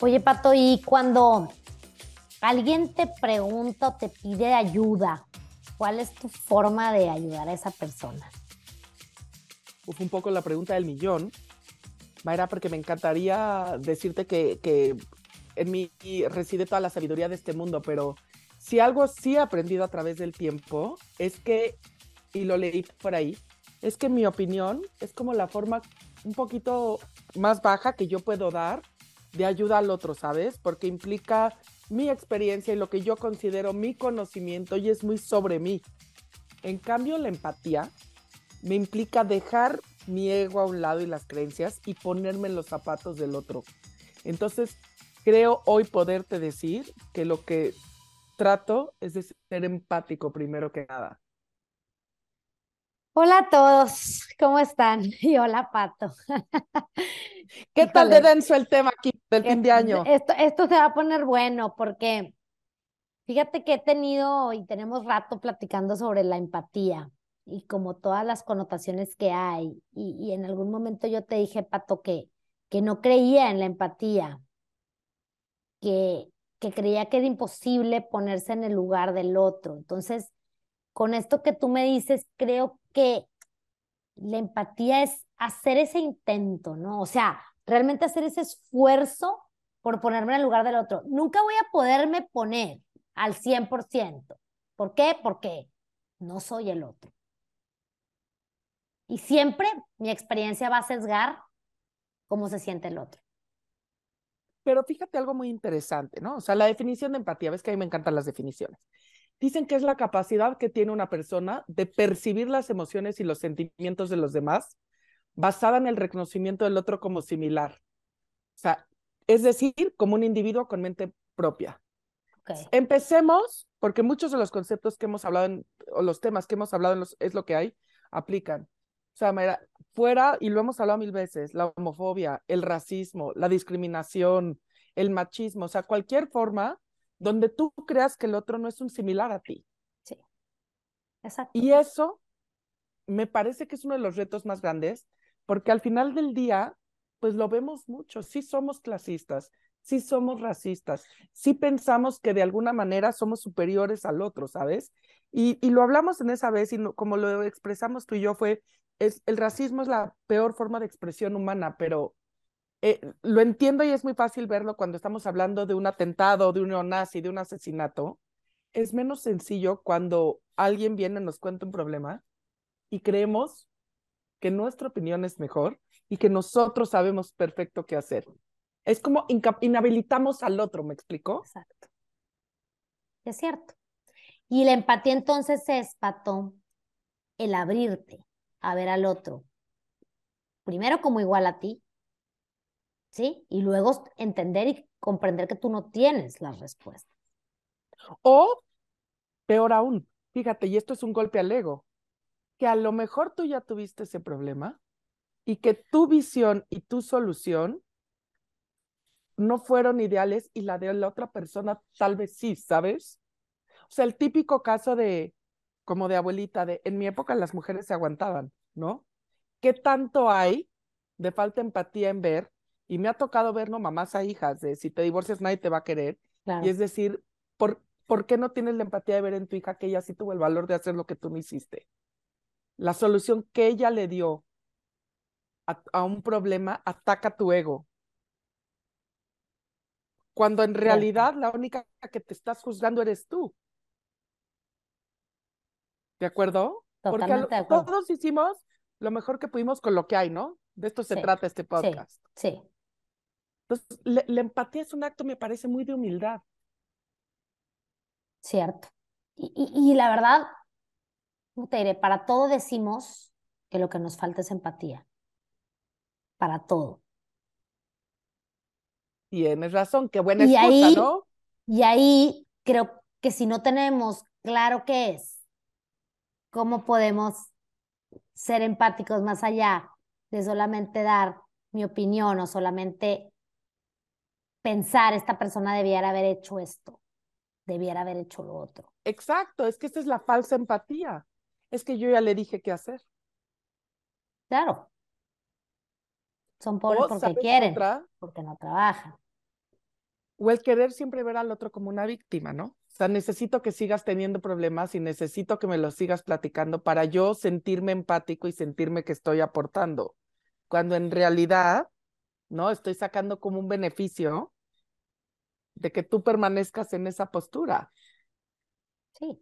Oye, Pato, y cuando alguien te pregunta o te pide ayuda, ¿cuál es tu forma de ayudar a esa persona? Uf, un poco la pregunta del millón, Mayra, porque me encantaría decirte que, que en mí reside toda la sabiduría de este mundo, pero si algo sí he aprendido a través del tiempo es que, y lo leí por ahí, es que mi opinión es como la forma un poquito más baja que yo puedo dar de ayuda al otro, ¿sabes? Porque implica mi experiencia y lo que yo considero mi conocimiento y es muy sobre mí. En cambio, la empatía me implica dejar mi ego a un lado y las creencias y ponerme en los zapatos del otro. Entonces, creo hoy poderte decir que lo que trato es de ser empático primero que nada. Hola a todos, ¿cómo están? Y hola Pato. ¿Qué tal de denso el tema aquí del fin de año? Esto, esto se va a poner bueno porque fíjate que he tenido y tenemos rato platicando sobre la empatía y como todas las connotaciones que hay. Y, y en algún momento yo te dije, Pato, que, que no creía en la empatía, que, que creía que era imposible ponerse en el lugar del otro. Entonces, con esto que tú me dices, creo que la empatía es hacer ese intento, ¿no? O sea, realmente hacer ese esfuerzo por ponerme en el lugar del otro. Nunca voy a poderme poner al 100%. ¿Por qué? Porque no soy el otro. Y siempre mi experiencia va a sesgar cómo se siente el otro. Pero fíjate algo muy interesante, ¿no? O sea, la definición de empatía, ves que a mí me encantan las definiciones. Dicen que es la capacidad que tiene una persona de percibir las emociones y los sentimientos de los demás basada en el reconocimiento del otro como similar. O sea, es decir, como un individuo con mente propia. Okay. Empecemos, porque muchos de los conceptos que hemos hablado en, o los temas que hemos hablado en los, es lo que hay, aplican. O sea, mira, fuera, y lo hemos hablado mil veces, la homofobia, el racismo, la discriminación, el machismo, o sea, cualquier forma donde tú creas que el otro no es un similar a ti. Sí, exacto. Y eso me parece que es uno de los retos más grandes, porque al final del día, pues lo vemos mucho, sí somos clasistas, sí somos racistas, sí pensamos que de alguna manera somos superiores al otro, ¿sabes? Y, y lo hablamos en esa vez y no, como lo expresamos tú y yo fue, es, el racismo es la peor forma de expresión humana, pero eh, lo entiendo y es muy fácil verlo cuando estamos hablando de un atentado, de un neonazi, de un asesinato. Es menos sencillo cuando alguien viene y nos cuenta un problema y creemos que nuestra opinión es mejor y que nosotros sabemos perfecto qué hacer. Es como inhabilitamos al otro, ¿me explico? Exacto. Es cierto. Y la empatía entonces es, Pato, el abrirte a ver al otro. Primero como igual a ti, ¿sí? Y luego entender y comprender que tú no tienes las respuestas. O, peor aún, fíjate, y esto es un golpe al ego, que a lo mejor tú ya tuviste ese problema y que tu visión y tu solución no fueron ideales y la de la otra persona tal vez sí, ¿sabes? O sea, el típico caso de, como de abuelita, de en mi época las mujeres se aguantaban, ¿no? ¿Qué tanto hay de falta de empatía en ver y me ha tocado ver, ¿no? Mamás a hijas, de si te divorcias nadie te va a querer. Claro. Y es decir, ¿por, ¿por qué no tienes la empatía de ver en tu hija que ella sí tuvo el valor de hacer lo que tú no hiciste? La solución que ella le dio a, a un problema ataca tu ego. Cuando en realidad la única que te estás juzgando eres tú. ¿De acuerdo? Totalmente Porque de acuerdo. todos hicimos lo mejor que pudimos con lo que hay, ¿no? De esto se Sí, trata este podcast. Sí, sí. Entonces, la, la empatía es un acto, me parece, muy de humildad. Cierto. Y, y, y, la verdad, ¿cómo te diré? Para todo decimos que lo que nos falta es empatía. Para todo. Tienes razón, qué buena y excusa, ahí, ¿no? Y ahí creo que si no tenemos claro qué es, ¿cómo podemos ser empáticos más allá de solamente dar mi opinión o solamente pensar esta persona debiera haber hecho esto, debiera haber hecho lo otro? Exacto, es que esta es la falsa empatía. Es que yo ya le dije qué hacer. Claro. Son pobres O, porque ¿sabes quieren, otra? porque no trabajan. o el querer siempre ver al otro como una víctima, ¿no? O sea, necesito que sigas teniendo problemas y necesito que me los sigas platicando para yo sentirme empático y sentirme que estoy aportando, cuando en realidad, ¿no? Estoy sacando como un beneficio de que tú permanezcas en esa postura. Sí.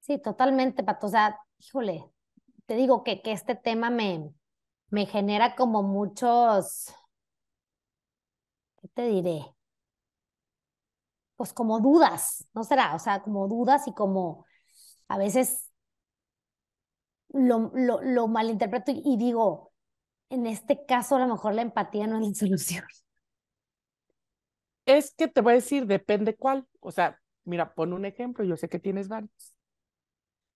Sí, totalmente, Pato. O sea, híjole, te digo que, que este tema me, me genera como muchos, ¿qué te diré? Pues como dudas, ¿no será? O sea, como dudas y como a veces lo, lo, lo malinterpreto y, y digo, en este caso a lo mejor la empatía no es la solución. Es que te voy a decir, depende cuál. O sea, mira, pon un ejemplo, yo sé que tienes varios.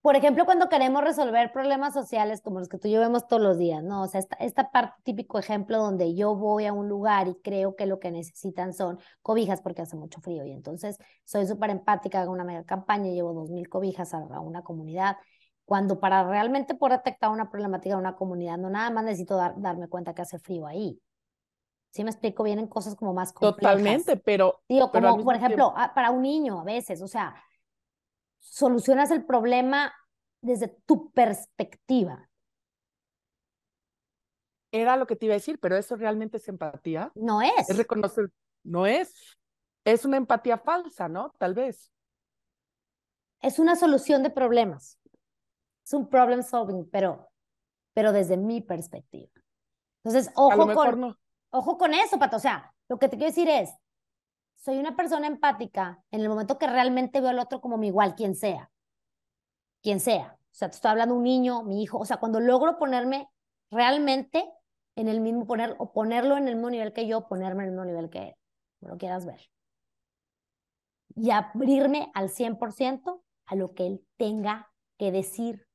Por ejemplo, cuando queremos resolver problemas sociales como los que tú y todos los días, ¿no? O sea, esta, parte, típico ejemplo donde yo voy a un lugar y creo que lo que necesitan son cobijas porque hace mucho frío y entonces soy súper empática, hago una mega campaña, llevo dos mil cobijas a, una comunidad, cuando para realmente poder detectar una problemática de una comunidad, no nada más necesito dar, darme cuenta que hace frío ahí. ¿Sí me explico? Vienen cosas como más complejas. Totalmente, pero... Digo, como por ejemplo, tiempo... para un niño a veces, o sea, solucionas el problema desde tu perspectiva. Era lo que te iba a decir, pero eso realmente es empatía. No es. Es reconocer, no es. Es una empatía falsa, ¿no? Tal vez. Es una solución de problemas. Es un problem solving, pero, pero desde mi perspectiva. Entonces, ojo con, no. Ojo con eso, Pato. O sea, lo que te quiero decir es, soy una persona empática en el momento que realmente veo al otro como mi igual, quien sea. Quien sea. O sea, te estoy hablando un niño, mi hijo. O sea, cuando logro ponerme realmente en el mismo, poner, o ponerlo en el mismo nivel que yo, ponerme en el mismo nivel que él, como lo quieras ver. Y abrirme al 100% a lo que él tenga que decir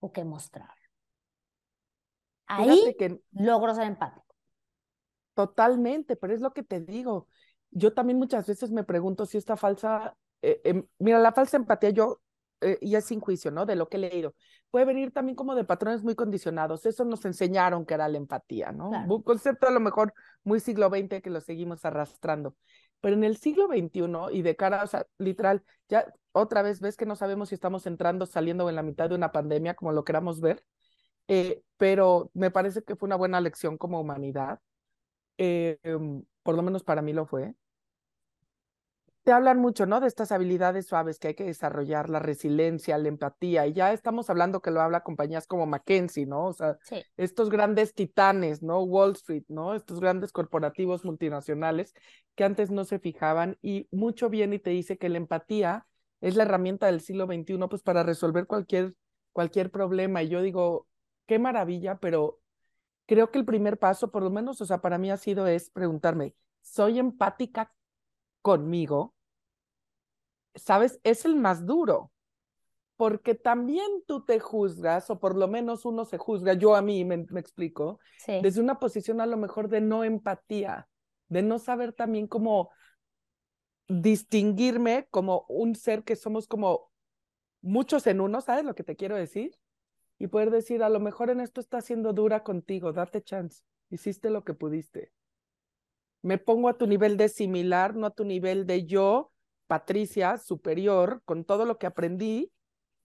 o que mostrar. Ahí que... logro ser empático. Totalmente, pero es lo que te digo yo también muchas veces me pregunto si esta falsa, eh, eh, mira, la falsa empatía yo, eh, y es sin juicio, ¿no? De lo que he leído, puede venir también como de patrones muy condicionados. Eso nos enseñaron que era la empatía, ¿no? Claro. Un concepto a lo mejor muy siglo XX que lo seguimos arrastrando. Pero en el siglo XXI y de cara, o sea, literal, ya otra vez ves que no sabemos si estamos entrando, saliendo en la mitad de una pandemia, como lo queramos ver, eh, pero me parece que fue una buena lección como humanidad. Eh, por lo menos para mí lo fue. Te hablan mucho, ¿no? De estas habilidades suaves que hay que desarrollar, la resiliencia, la empatía, y ya estamos hablando que lo habla compañías como McKinsey, ¿no? O sea, sí. estos grandes titanes, ¿no? Wall Street, ¿no? Estos grandes corporativos multinacionales que antes no se fijaban y mucho bien y te dice que la empatía es la herramienta del siglo XXI, pues para resolver cualquier, cualquier problema. Y yo digo, qué maravilla, pero creo que el primer paso, por lo menos, o sea, para mí ha sido es preguntarme, ¿soy empática conmigo? ¿Sabes? Es el más duro, porque también tú te juzgas, o por lo menos uno se juzga, yo a mí me, me explico, sí. desde una posición a lo mejor de no empatía, de no saber también cómo distinguirme como un ser que somos como muchos en uno, ¿sabes lo que te quiero decir? Y poder decir, a lo mejor en esto está siendo dura contigo, date chance, hiciste lo que pudiste. Me pongo a tu nivel de similar, no a tu nivel de yo, Patricia, superior, con todo lo que aprendí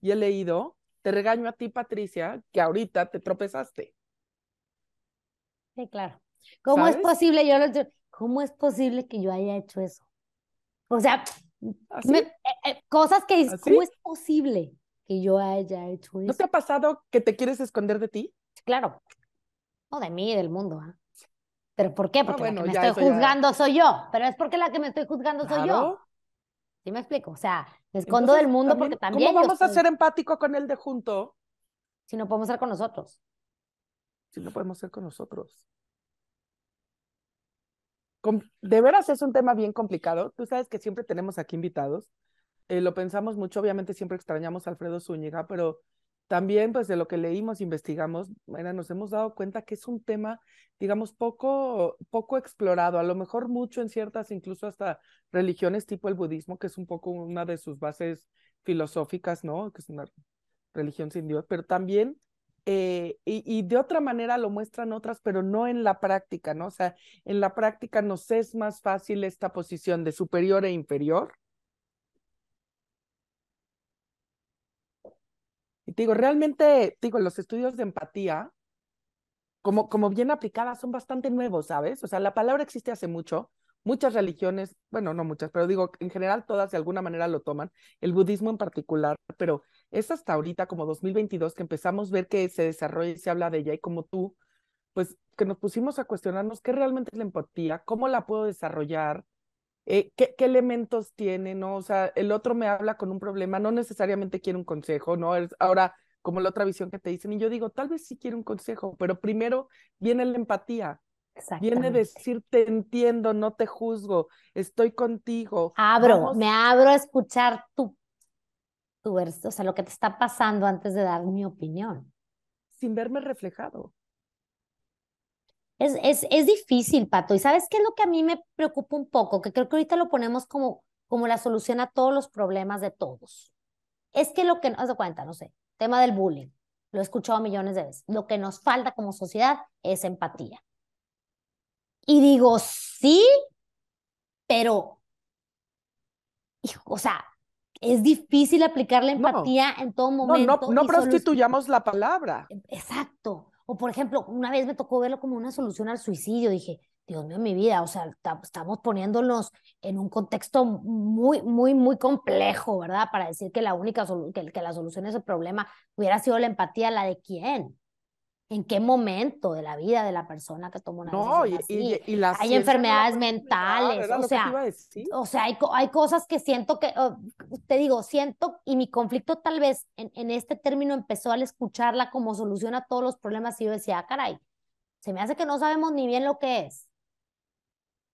y he leído, te regaño a ti, Patricia, que ahorita te tropezaste. Sí, claro. ¿Cómo ¿Sabes? es posible? Yo lo, ¿Cómo es posible que yo haya hecho eso? O sea, me, eh, eh, cosas que, ¿Así? ¿cómo es posible? Que yo haya hecho eso. ¿No te ha pasado que te quieres esconder de ti? Claro. No de mí, del mundo. ¿eh? ¿Pero por qué? Porque ah, bueno, la que me estoy juzgando ya... soy yo. Pero es porque la que me estoy juzgando claro. soy yo. ¿Sí me explico? O sea, me escondo Entonces, del mundo también, porque también. ¿Cómo vamos a ser empático con el de junto? Si no podemos ser con nosotros. Si no podemos ser con nosotros. De veras es un tema bien complicado. Tú sabes que siempre tenemos aquí invitados eh, lo pensamos mucho, obviamente siempre extrañamos a Alfredo Zúñiga, pero también pues de lo que leímos, investigamos, bueno, nos hemos dado cuenta que es un tema, digamos, poco, poco explorado, a lo mejor mucho en ciertas, incluso hasta religiones tipo el budismo, que es un poco una de sus bases filosóficas, ¿no? Que es una religión sin Dios, pero también eh, y, de otra manera lo muestran otras, pero no en la práctica, ¿no? O sea, en la práctica nos es más fácil esta posición de superior e inferior. Y te digo, realmente, digo, los estudios de empatía, como, como bien aplicadas, son bastante nuevos, ¿sabes? O sea, la palabra existe hace mucho, muchas religiones, bueno, no muchas, pero digo, en general todas de alguna manera lo toman, el budismo en particular, pero es hasta ahorita, como 2022, que empezamos a ver que se desarrolla y se habla de ella y como tú, pues que nos pusimos a cuestionarnos qué realmente es la empatía, cómo la puedo desarrollar, eh, qué, qué, elementos tiene, ¿no? O sea, el otro me habla con un problema, no necesariamente quiere un consejo, ¿no? Es ahora como la otra visión que te dicen y yo digo, tal vez sí quiere un consejo, pero primero viene la empatía. Viene decir, te entiendo, no te juzgo, estoy contigo. Abro, me abro a escuchar tu tu o sea, lo que te está pasando antes de dar mi opinión. Sin verme reflejado. Es, es, es difícil, Pato. ¿Y sabes qué es lo que a mí me preocupa un poco? Que creo que ahorita lo ponemos como, como la solución a todos los problemas de todos. Es que lo que, no se cuenta, no sé, tema del bullying, lo he escuchado millones de veces. Lo que nos falta como sociedad es empatía. Y digo, sí, pero, o sea, es difícil aplicar la empatía en todo momento. No, no, no prostituyamos la palabra. Exacto. O por ejemplo, una vez me tocó verlo como una solución al suicidio. Dije, Dios mío, mi vida, o sea, estamos poniéndonos en un contexto muy, muy, muy complejo, ¿verdad? Para decir que la única que, que la solución a ese problema hubiera sido la empatía, ¿la de quién? En qué momento de la vida de la persona que toma una no, y, así. Y, hay enfermedades mentales, o sea, o sea, hay, hay, cosas que siento que, oh, te digo, siento, y mi conflicto tal vez en, en, este término empezó al escucharla como solución a todos los problemas y yo decía, ah, caray, se me hace que no sabemos ni bien lo que es.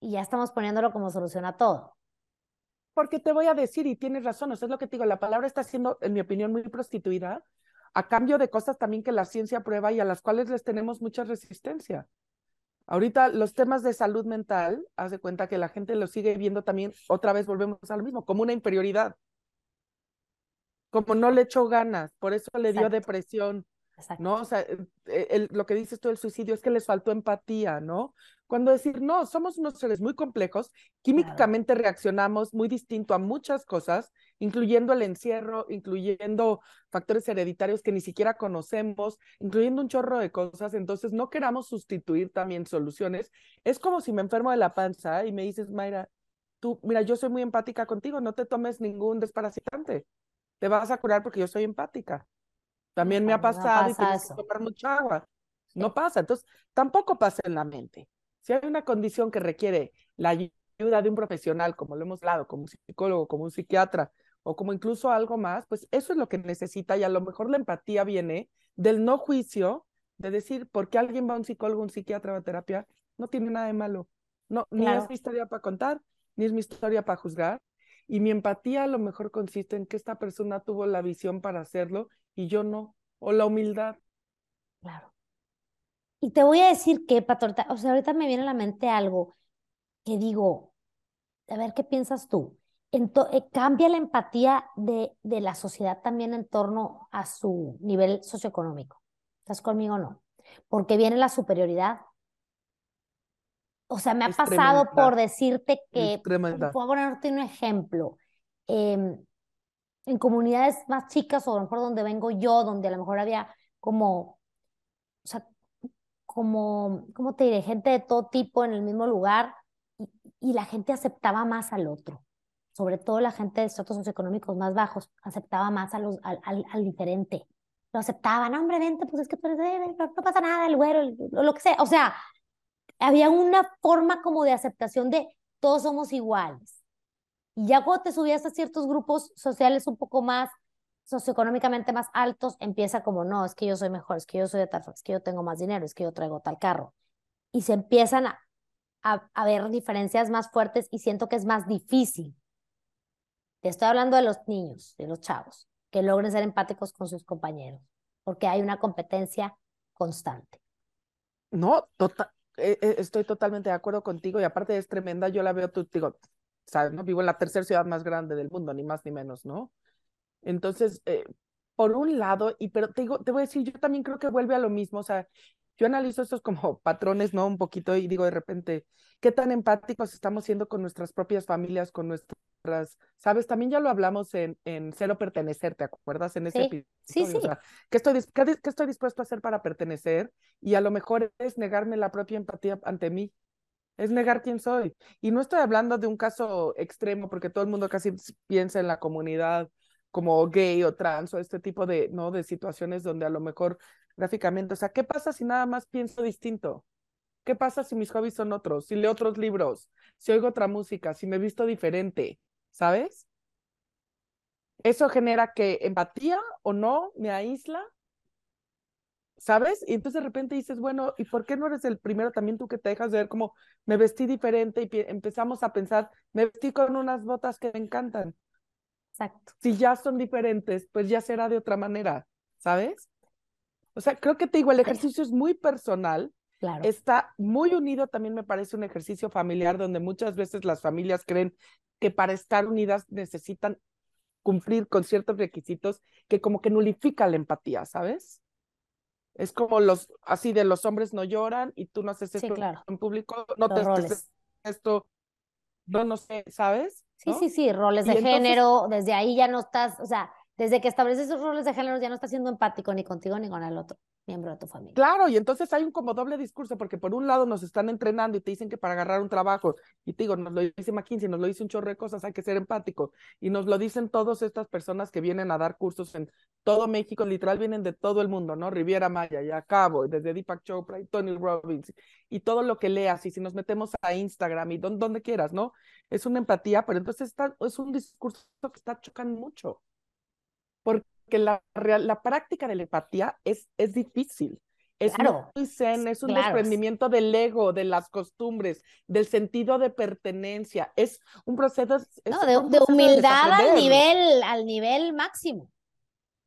Y ya estamos poniéndolo como solución a todo. Porque te voy a decir, y tienes razón, eso es lo que te digo, la palabra está siendo, en mi opinión, muy prostituida a cambio de cosas también que la ciencia prueba y a las cuales les tenemos mucha resistencia. Ahorita los temas de salud mental, haz de cuenta que la gente lo sigue viendo también, otra vez volvemos a lo mismo, como una inferioridad. Como no le echó ganas, por eso le dio depresión, ¿no? O sea, eh, lo que dices tú del suicidio es que les faltó empatía, ¿no? Cuando decir, no, somos unos seres muy complejos, químicamente reaccionamos muy distinto a muchas cosas, incluyendo el encierro, incluyendo factores hereditarios que ni siquiera conocemos, incluyendo un chorro de cosas, entonces no queramos sustituir también soluciones. Es como si me enfermo de la panza y me dices, Mayra, tú, mira, yo soy muy empática contigo, no te tomes ningún desparasitante, te vas a curar porque yo soy empática. También me ha pasado y tienes que tomar mucha agua. No pasa, entonces tampoco pasa en la mente. Si hay una condición que requiere la ayuda de un profesional, como lo hemos hablado, como un psicólogo, como un psiquiatra, o como incluso algo más, pues eso es lo que necesita y a lo mejor la empatía viene del no juicio, de decir, ¿por qué alguien va a un psicólogo, un psiquiatra, a terapia? No tiene nada de malo. No, ni es mi historia para contar, ni es mi historia para juzgar. Y mi empatía a lo mejor consiste en que esta persona tuvo la visión para hacerlo y yo no, o la humildad. Claro. Y te voy a decir que, Patorta, o sea, ahorita me viene a la mente algo que digo, a ver qué piensas tú. Eh, cambia la empatía de, de la sociedad también en torno a su nivel socioeconómico. ¿Estás conmigo o no? Porque viene la superioridad. O sea, me ha pasado por decirte que, puedo ponerte un ejemplo, em, en comunidades más chicas o mejor donde vengo yo, donde a lo mejor había como, o sea, como, ¿cómo te diré? Gente de todo tipo en el mismo lugar y, y la gente aceptaba más al otro sobre todo la gente de estratos socioeconómicos más bajos, aceptaba más a los, al, al, diferente. Lo aceptaban, hombre, vente, pues es que no, pasa nada, el güero, lo que sea. O sea, había una forma como de aceptación de todos somos iguales. Y ya cuando te subías a ciertos grupos sociales un poco más socioeconómicamente más altos, empieza como, no, es que yo soy mejor, es que yo soy de tal, es que yo tengo más dinero, es que yo traigo tal carro. Y se empiezan a, a, a ver diferencias más fuertes y siento que es más difícil te estoy hablando de los niños, de los chavos, que logren ser empáticos con sus compañeros, porque hay una competencia constante. No, tota-, e-, e-, estoy totalmente de acuerdo contigo y aparte es tremenda, yo la veo, tú digo, ¿sabes? ¿no? Vivo en la tercera ciudad más grande del mundo, ni más ni menos, ¿no? Entonces, eh, por un lado, y pero te digo, te voy a decir, yo también creo que vuelve a lo mismo, o sea, yo analizo estos como patrones, ¿no? Un poquito y digo de repente, ¿qué tan empáticos estamos siendo con nuestras propias familias, con nuestras, sabes? También ya lo hablamos en, en Cero Pertenecer, ¿te acuerdas? En ese Sí, episodio. sí, sí. O sea, ¿qué estoy, qué, qué estoy dispuesto a hacer para pertenecer? Y a lo mejor es negarme la propia empatía ante mí, es negar quién soy. Y no estoy hablando de un caso extremo, porque todo el mundo casi piensa en la comunidad como gay o trans o este tipo de, ¿no? de situaciones donde a lo mejor gráficamente, o sea, ¿qué pasa si nada más pienso distinto? ¿Qué pasa si mis hobbies son otros? Si leo otros libros, si oigo otra música, si me visto diferente, ¿sabes? Eso genera que empatía o no me aísla, ¿sabes? Y entonces de repente dices, bueno, ¿y por qué no eres el primero también tú que te dejas de ver como me vestí diferente y empezamos a pensar, me vestí con unas botas que me encantan? Exacto. Si ya son diferentes, pues ya será de otra manera, ¿sabes? O sea, creo que te digo, el ejercicio es muy personal, Claro. está muy unido, también me parece un ejercicio familiar donde muchas veces las familias creen que para estar unidas necesitan cumplir con ciertos requisitos que como que nulifica la empatía, ¿sabes? Es como los, así de los hombres no lloran y tú no haces Sí, esto claro. en público, no Los te haces roles. esto, no, no sé, ¿sabes? Sí, ¿No? sí, sí, roles Y de entonces- género, desde ahí ya no estás, o sea, desde que estableces esos roles de género ya no estás siendo empático ni contigo ni con el otro miembro de tu familia. Claro, y entonces hay un como doble discurso, porque por un lado nos están entrenando y te dicen que para agarrar un trabajo, y te digo, nos lo dice McKinsey, nos lo dice un chorro de cosas, hay que ser empático, y nos lo dicen todas estas personas que vienen a dar cursos en todo México, literal vienen de todo el mundo, ¿no? Riviera Maya, y Cabo, desde Deepak Chopra y Tony Robbins, y todo lo que leas, y si nos metemos a Instagram y don- donde quieras, ¿no? Es una empatía, pero entonces está, es un discurso que está chocando mucho, porque la, real- la práctica de la empatía es, es difícil. Es Claro, muy zen, es un claro. desprendimiento del ego, de las costumbres, del sentido de pertenencia. Es un proceso. es No, un de, humildad al nivel, al nivel máximo.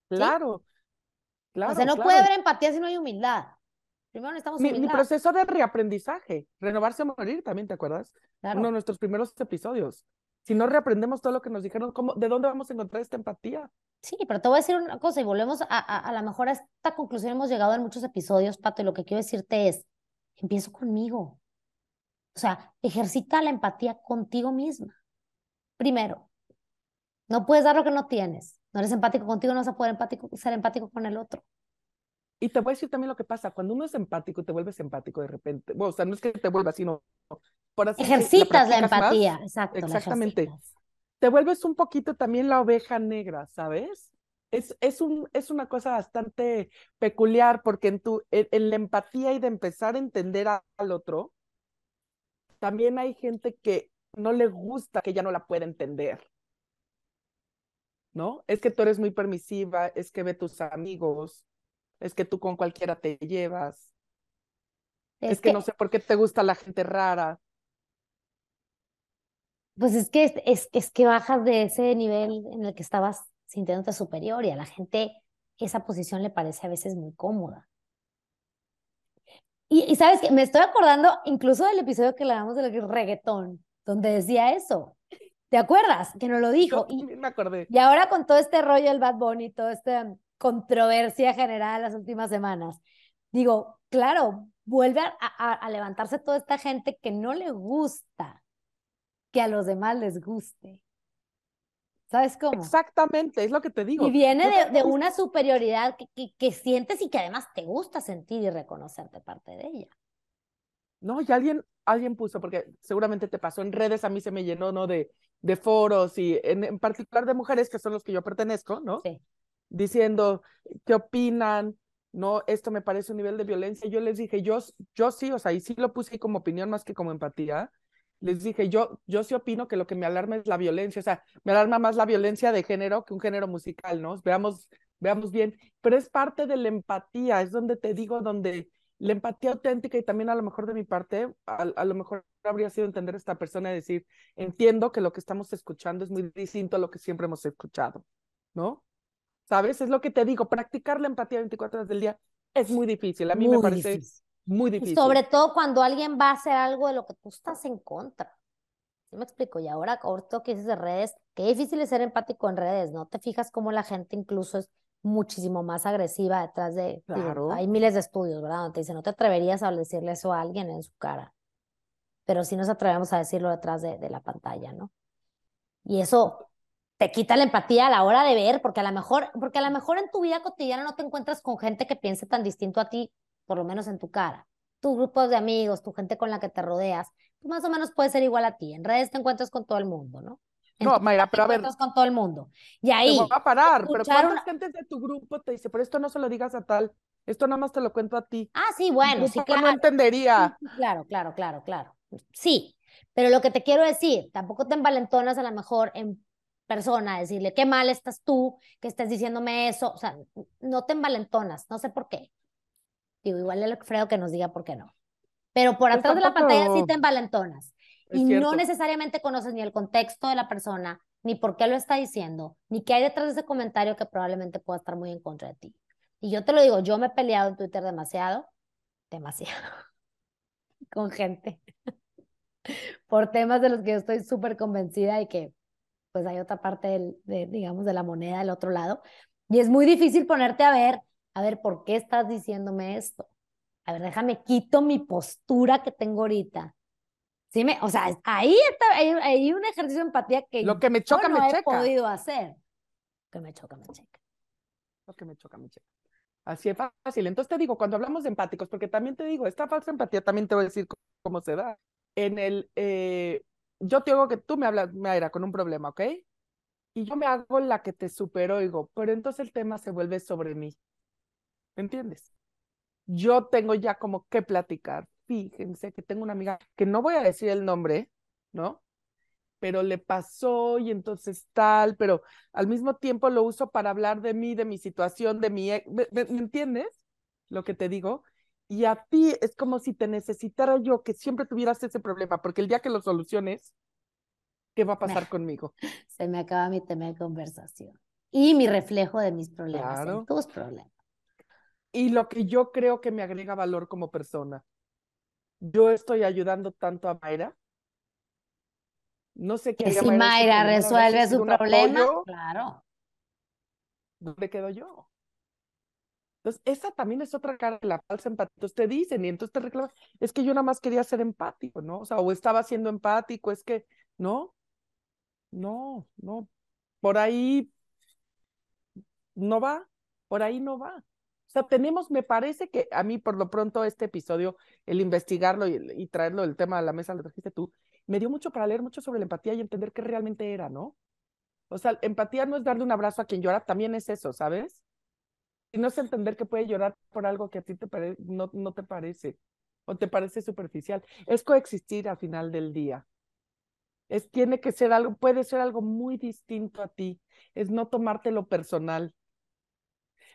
Claro, claro. o sea, no claro. puede haber empatía si no hay humildad. Primero necesitamos Mi, mi humildad. proceso de reaprendizaje, renovarse o morir, también, ¿te acuerdas? Uno de nuestros primeros episodios. Si no reaprendemos todo lo que nos dijeron, ¿cómo, ¿de dónde vamos a encontrar esta empatía? Sí, pero te voy a decir una cosa y volvemos a, a, a lo mejor a esta conclusión hemos llegado en muchos episodios, Pato, y lo que quiero decirte es, empiezo conmigo. O sea, ejercita la empatía contigo misma. Primero, no puedes dar lo que no tienes. No eres empático contigo, no vas a poder empático, ser empático con el otro. Y te voy a decir también lo que pasa, cuando uno es empático te vuelves empático de repente, bueno, o sea, no es que te vuelvas, sino por así Ejercitas la más, empatía, exacto. exactamente. Te vuelves un poquito también la oveja negra, ¿sabes? Es, es, un, es una cosa bastante peculiar porque en, tu, en, en la empatía y de empezar a entender a- al otro, también hay gente que no le gusta que ya no la pueda entender. ¿No? Es que tú eres muy permisiva, es que ve tus amigos, es que tú con cualquiera te llevas, es, Es que, que, no sé por qué te gusta la gente rara. Pues es que es, es, que bajas de ese nivel en el que estabas sintiéndote superior y a la gente esa posición le parece a veces muy cómoda. Y, y sabes que me estoy acordando incluso del episodio que le damos del reggaetón, donde decía eso. ¿Te acuerdas? Que nos lo dijo. Yo Y, me acordé. y ahora con todo este rollo del Bad Bunny, toda esta controversia general las últimas semanas, digo, claro, vuelve a, a- a levantarse toda esta gente que no le gusta que a los demás les guste. ¿Sabes cómo? Exactamente, es lo que te digo. Y viene de, de una superioridad que, que, que sientes y que además te gusta sentir y reconocerte parte de ella. No, y alguien, alguien puso, porque seguramente te pasó en redes, a mí se me llenó, ¿no? De, de foros y en, en particular de mujeres, que son los que yo pertenezco, ¿no? Sí. Diciendo, ¿qué opinan? No, esto me parece un nivel de violencia. Yo les dije, yo, yo sí, o sea, y sí lo puse como opinión más que como empatía. Les dije, yo, yo sí opino que lo que me alarma es la violencia, o sea, me alarma más la violencia de género que un género musical, ¿no? Veamos, veamos bien, pero es parte de la empatía, es donde te digo, donde la empatía auténtica y también a lo mejor de mi parte, a, a lo mejor habría sido entender a esta persona y decir, entiendo que lo que estamos escuchando es muy distinto a lo que siempre hemos escuchado, ¿no? ¿Sabes? Es lo que te digo, practicar la empatía 24 horas del día es muy difícil, a mí me parece difícil. Muy Y difícil. sobre todo cuando alguien va a hacer algo de lo que tú estás en contra. ¿Sí me explico? Y ahora, corto que dices de redes, qué difícil es ser empático en redes, ¿no? Te fijas cómo la gente incluso es muchísimo más agresiva detrás de... Claro. hay miles de estudios, ¿verdad? Donde te dicen, no te atreverías a decirle eso a alguien en su cara, pero sí nos atrevemos a decirlo detrás de, de la pantalla, ¿no? Y eso te quita la empatía a la hora de ver, porque a lo mejor, porque a lo mejor en tu vida cotidiana no te encuentras con gente que piense tan distinto a ti, por lo menos en tu cara. Tus grupos de amigos, tu gente con la que te rodeas, pues más o menos puede ser igual a ti. En redes te encuentras con todo el mundo, ¿no? no, Mayra, pero a ver. con todo el mundo. Y ahí. Te a parar, pero ¿cuántas gentes de tu grupo te dice, pero esto no se lo digas a tal, esto nada más te lo cuento a ti? Ah, sí, bueno, sí, claro. no entendería. claro, claro, claro, claro. Sí, pero lo que te quiero decir, tampoco te envalentonas a lo mejor en persona, decirle qué mal estás tú, que estés diciéndome eso, o sea, no te envalentonas, no sé por qué. Digo, igual el Alfredo que nos diga por qué no. Pero por pues atrás de la pantalla sí te envalentonas. y no necesariamente conoces ni el contexto de la persona, ni por qué lo está diciendo, ni qué hay detrás de ese comentario que probablemente pueda estar muy en contra de ti. Y yo te lo digo, yo me he peleado en Twitter demasiado, demasiado, con gente, por temas de los que yo estoy súper convencida y que pues hay otra parte del, de, digamos, de la moneda del otro lado. Y es muy difícil ponerte a ver, a ver, ¿por qué estás diciéndome esto? A ver, déjame, quito mi postura que tengo ahorita. ¿Sí me, o sea, ahí está, hay, un ejercicio de empatía que lo que me choca no me he podido hacer. Lo que me choca me checa. Lo que me choca me checa. Así es fácil. Entonces te digo, cuando hablamos de empáticos, porque también te digo, esta falsa empatía también te voy a decir cómo se da. En el, eh, yo te digo que tú me hablas, Mayra, con un problema, ¿ok? Y yo me hago la que te supero, digo, pero entonces el tema se vuelve sobre mí. ¿Entiendes? Yo tengo ya como que platicar. Fíjense que tengo una amiga que no voy a decir el nombre, ¿no? Pero le pasó y entonces tal, pero al mismo tiempo lo uso para hablar de mí, de mi situación, de mi... ¿Me, me entiendes lo que te digo? Y a ti es como si te necesitara yo que siempre tuvieras ese problema, porque el día que lo soluciones, ¿qué va a pasar conmigo? Se me acaba mi tema de conversación. Y mi reflejo de mis problemas, tus problemas. Y lo que yo creo que me agrega valor como persona. Yo estoy ayudando tanto a Mayra. No sé qué. Que si Mayra resuelve su problema, claro. ¿Dónde quedo yo? Entonces, esa también es otra cara de la falsa empatía. Entonces te dicen y entonces te reclaman, es que yo nada más quería ser empático, ¿no? O sea, o estaba siendo empático, es que, no, no, no, por ahí no va, por ahí no va. Sea, tenemos, me parece que a mí por lo pronto este episodio, el investigarlo y, traerlo el tema a la mesa, lo trajiste tú, me dio mucho para leer mucho sobre la empatía y entender qué realmente era, ¿no? O sea, empatía no es darle un abrazo a quien llora, también es eso, ¿sabes? Y no es entender que puede llorar por algo que a ti te no, no te parece o te parece superficial. Es coexistir al final del día. Es, tiene que ser algo, puede ser algo muy distinto a ti. Es no tomártelo personal.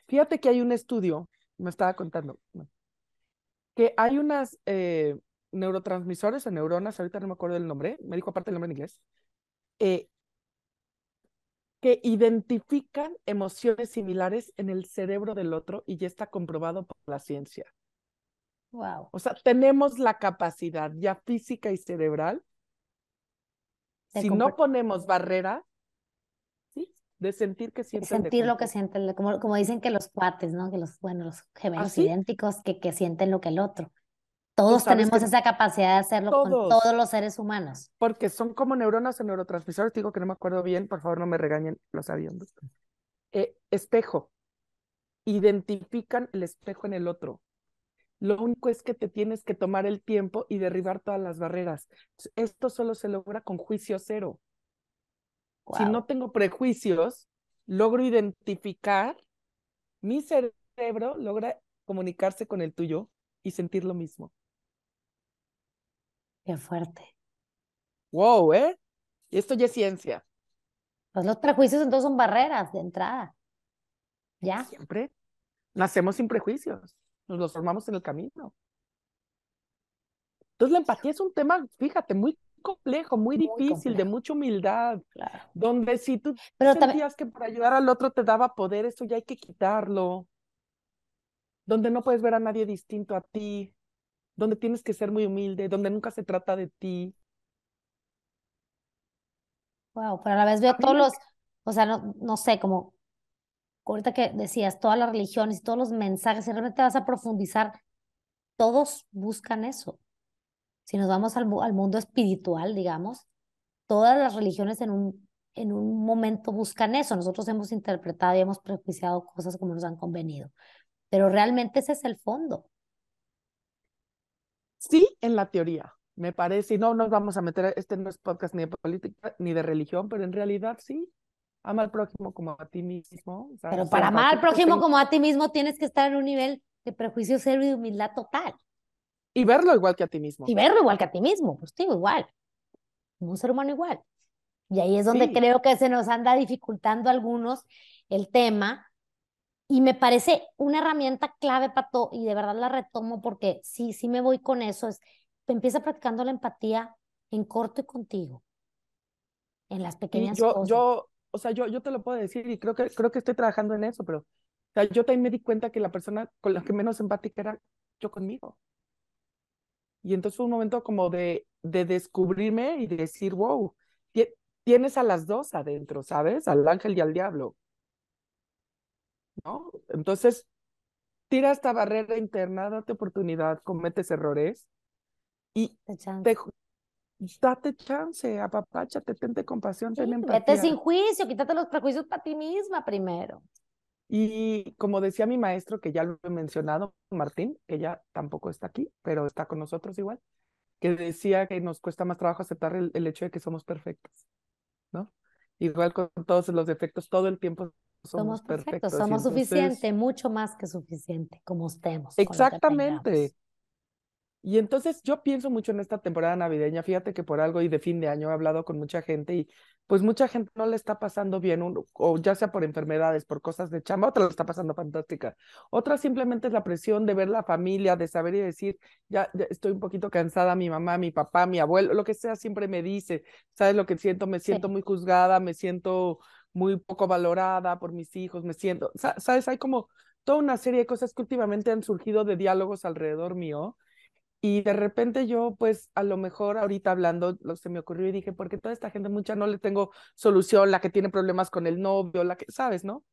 Fíjate que hay un estudio, me estaba contando, que hay unas eh, neurotransmisores o neuronas, ahorita no me acuerdo del nombre, me dijo aparte el nombre en inglés, eh, que identifican emociones similares en el cerebro del otro y ya está comprobado por la ciencia. Wow. O sea, tenemos la capacidad ya física y cerebral. si no ponemos barreras. De sentir que sienten. Sentir lo que sienten, como, como dicen que los cuates, ¿no? Que los, bueno, los gemelos ¿Ah, idénticos que, que sienten lo que el otro. Todos tenemos esa capacidad de hacerlo con todos los seres humanos. Porque son como neuronas o neurotransmisores, digo que no me acuerdo bien, por favor no me regañen los aviones. Eh, espejo. Identifican el espejo en el otro. Lo único es que te tienes que tomar el tiempo y derribar todas las barreras. Esto solo se logra con juicio cero. Si no tengo prejuicios, logro identificar, mi cerebro logra comunicarse con el tuyo y sentir lo mismo. Qué fuerte. Wow, ¿eh? Esto ya es ciencia. Pues los prejuicios entonces son barreras de entrada. ¿Ya? Siempre. Nacemos sin prejuicios. Nos los formamos en el camino. Entonces la empatía es un tema, fíjate, muy complejo, muy, difícil, de mucha humildad. Claro. Donde si tú Pero sentías que para ayudar al otro te daba poder, eso ya hay que quitarlo. Donde no puedes ver a nadie distinto a ti donde tienes que ser muy humilde, donde nunca se trata de ti. Wow, pero a la vez veo todos los, o sea, no, no sé, como ahorita que decías, todas las religiones y todos los mensajes, si realmente vas a profundizar, todos buscan eso. Si nos vamos al, al mundo espiritual, digamos, todas las religiones en un, en un momento buscan eso. Nosotros hemos interpretado y hemos prejuiciado cosas como nos han convenido, pero realmente ese es el fondo. Sí, en la teoría, me parece, y no nos vamos a meter, este no es podcast ni de política ni de religión, pero en realidad sí, ama al prójimo como a ti mismo. Pero para amar al prójimo como a ti mismo tienes que estar en un nivel de prejuicio cero y de humildad total. Y verlo igual que a ti mismo. Y verlo igual que a ti mismo, pues digo, igual. Un ser humano igual. Y ahí es donde creo que se nos anda dificultando algunos el tema. Y me parece una herramienta clave, Pato, y de verdad la retomo porque sí, sí me voy con eso, es empieza practicando la empatía en corto y contigo, en las pequeñas yo, cosas. Yo, o sea, yo, yo te lo puedo decir y creo que, creo que estoy trabajando en eso, pero o sea, yo también me di cuenta que la persona con la que menos empática era yo conmigo. Y entonces fue un momento como de, de descubrirme y de decir, wow, tienes a las dos adentro, ¿sabes? Al ángel y al diablo. ¿No? Entonces, tira esta barrera interna, date oportunidad, cometes errores y te, date chance, apapáchate, tente compasión, ten empatía. Vete sin juicio, quítate los prejuicios para ti misma primero. Y como decía mi maestro, que ya lo he mencionado, Martín, que ya tampoco está aquí, pero está con nosotros igual, que decía que nos cuesta más trabajo aceptar el, hecho de que somos perfectos, ¿no? Igual con todos los defectos, todo el tiempo somos, perfectos. Somos suficiente, mucho más que suficiente, como estemos. Exactamente. Y entonces yo pienso mucho en esta temporada navideña, fíjate que por algo y de fin de año he hablado con mucha gente y pues mucha gente no le está pasando bien, o ya sea por enfermedades, por cosas de chamba, otra lo está pasando fantástica. Otra simplemente es la presión de ver la familia, de saber y decir, ya, estoy un poquito cansada, mi mamá, mi papá, mi abuelo, lo que sea, siempre me dice, ¿sabes lo que siento? Me siento muy juzgada, me siento muy poco valorada por mis hijos, me siento, ¿sabes? Hay como toda una serie de cosas que últimamente han surgido de diálogos alrededor mío y de repente yo, pues a lo mejor ahorita hablando, lo se me ocurrió y dije, porque toda esta gente mucha no le tengo solución, la que tiene problemas con el novio, la que, ¿sabes, no?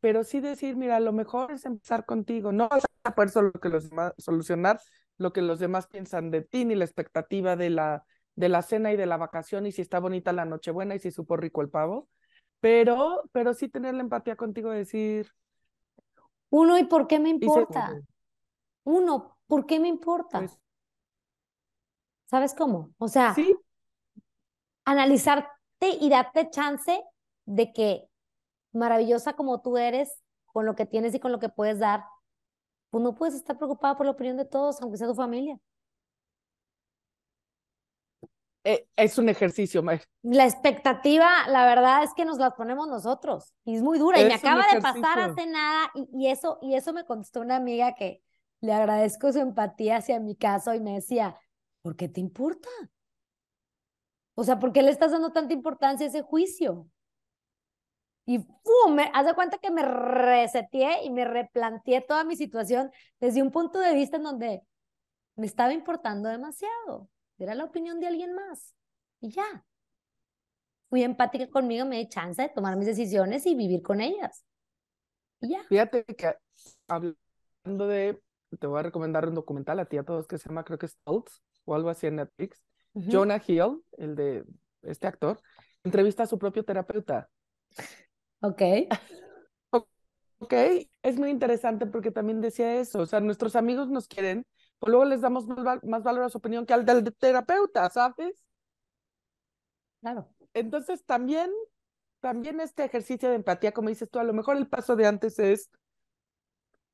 Pero sí decir, mira, a lo mejor es empezar contigo, no vas a poder solo que los demás, solucionar lo que los demás piensan de ti, ni la expectativa de la, de la cena y de la vacación, y si está bonita la nochebuena y si supo rico el pavo, pero, pero sí tener la empatía contigo, decir... Uno, ¿y por qué me importa? Uno, ¿por qué me importa? Pues ¿Sabes cómo? O sea, analizarte y darte chance de que maravillosa como tú eres, con lo que tienes y con lo que puedes dar, pues no puedes estar preocupado por la opinión de todos, aunque sea tu familia. Eh, es un ejercicio, maestro. La expectativa, la verdad es que nos la ponemos nosotros y es muy dura. y me acaba de pasar hace nada y, y, eso, y eso me contestó una amiga que le agradezco su empatía hacia mi caso y me decía, ¿por qué te importa? O sea, ¿por qué le estás dando tanta importancia a ese juicio? Y ¡pum! Me, haz de cuenta que me reseteé y me replanteé toda mi situación desde un punto de vista en donde me estaba importando demasiado. Era la opinión de alguien más. Y ya. Fui empática conmigo, me di chance de tomar mis decisiones y vivir con ellas. Y ya. Fíjate que hablando de, te voy a recomendar un documental a ti a todos que se llama, creo que es o algo así en Netflix. Jonah Hill, el de este actor, entrevista a su propio terapeuta. Ok. ok, es muy interesante porque también decía eso, o sea, nuestros amigos nos quieren, pero luego les damos más, valor a su opinión que al del terapeuta, ¿sabes? Claro. Entonces también, también este ejercicio de empatía, como dices tú, a lo mejor el paso de antes es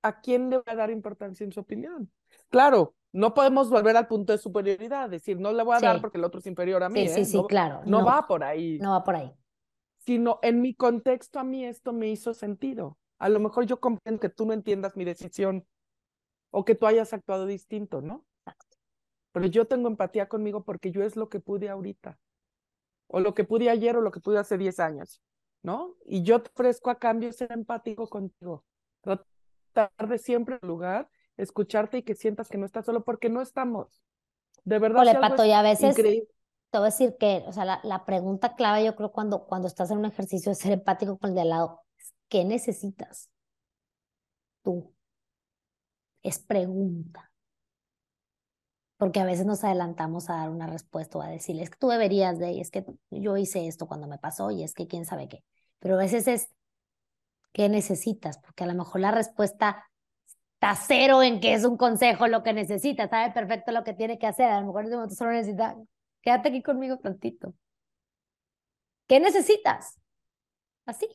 a quién le voy a dar importancia en su opinión. Claro, no podemos volver al punto de superioridad, decir, no le voy a dar porque el otro es inferior a mí. Sí, ¿eh? sí, no, claro. No, va por ahí. No va por ahí. Sino en mi contexto a mí esto me hizo sentido. A lo mejor yo comprendo que tú no entiendas mi decisión o que tú hayas actuado distinto, ¿no? Pero yo tengo empatía conmigo porque yo es lo que pude ahorita. O lo que pude ayer o lo que pude hace 10 años, ¿no? Y yo te ofrezco a cambio ser empático contigo. Tratar de siempre en lugar escucharte y que sientas que no estás solo porque no estamos. De verdad. Ole, Pato, y a veces te voy a decir que, o sea, la, la, pregunta clave yo creo cuando, cuando estás en un ejercicio de ser empático con el de al lado, ¿qué necesitas? Tú. Es pregunta. Porque a veces nos adelantamos a dar una respuesta o a decirles que tú deberías de, y es que yo hice esto cuando me pasó y es que quién sabe qué. Pero a veces es, ¿qué necesitas? Porque a lo mejor la respuesta cero en que es un consejo lo que necesita, sabe perfecto lo que tiene que hacer. A lo mejor en ese momento solo necesita, quédate aquí conmigo tantito. ¿Qué necesitas? Así.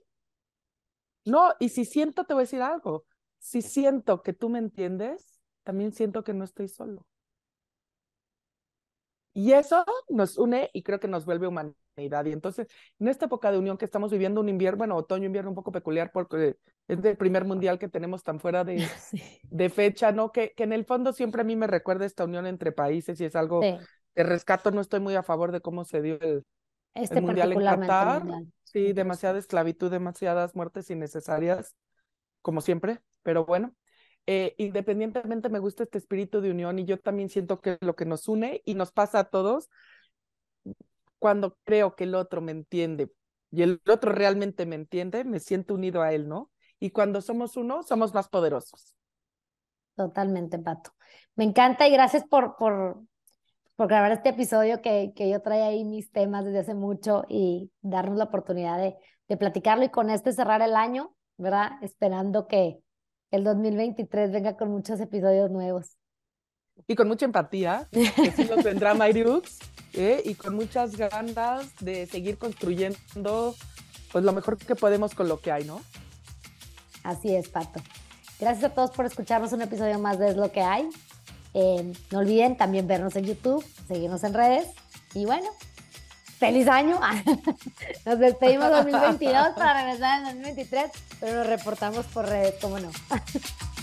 No, y si siento, te voy a decir algo. Si siento que tú me entiendes, también siento que no estoy solo. Y eso nos une y creo que nos vuelve humanidad. Y entonces, en esta época de unión que estamos viviendo un invierno, bueno, otoño, invierno un poco peculiar porque es el primer mundial que tenemos tan fuera de, de fecha, ¿no? Que, que en el fondo siempre a mí me recuerda esta unión entre países y es algo de que rescato, no estoy muy a favor de cómo se dio el, este mundial en Qatar. Sí, demasiada esclavitud, demasiadas muertes innecesarias, como siempre, pero bueno, eh, independientemente me gusta este espíritu de unión y yo también siento que lo que nos une y nos pasa a todos, cuando creo que el otro me entiende y el otro realmente me entiende, me siento unido a él, ¿no? Y cuando somos uno, somos más poderosos. Totalmente, Pato. Me encanta y gracias por, por, por grabar este episodio que, que yo traía ahí mis temas desde hace mucho y darnos la oportunidad de, de platicarlo y con este cerrar el año, ¿verdad? Esperando que el 2023 venga con muchos episodios nuevos. Y con mucha empatía, que sí nos vendrá Mayrux, ¿eh? y con muchas ganas de seguir construyendo pues lo mejor que podemos con lo que hay, ¿no? Así es, Pato. Gracias a todos por escucharnos un episodio más de Es lo que hay. Eh, no olviden también vernos en YouTube, seguirnos en redes y bueno, feliz año. Nos despedimos 2022 para regresar en 2023, pero nos reportamos por redes, ¿cómo no?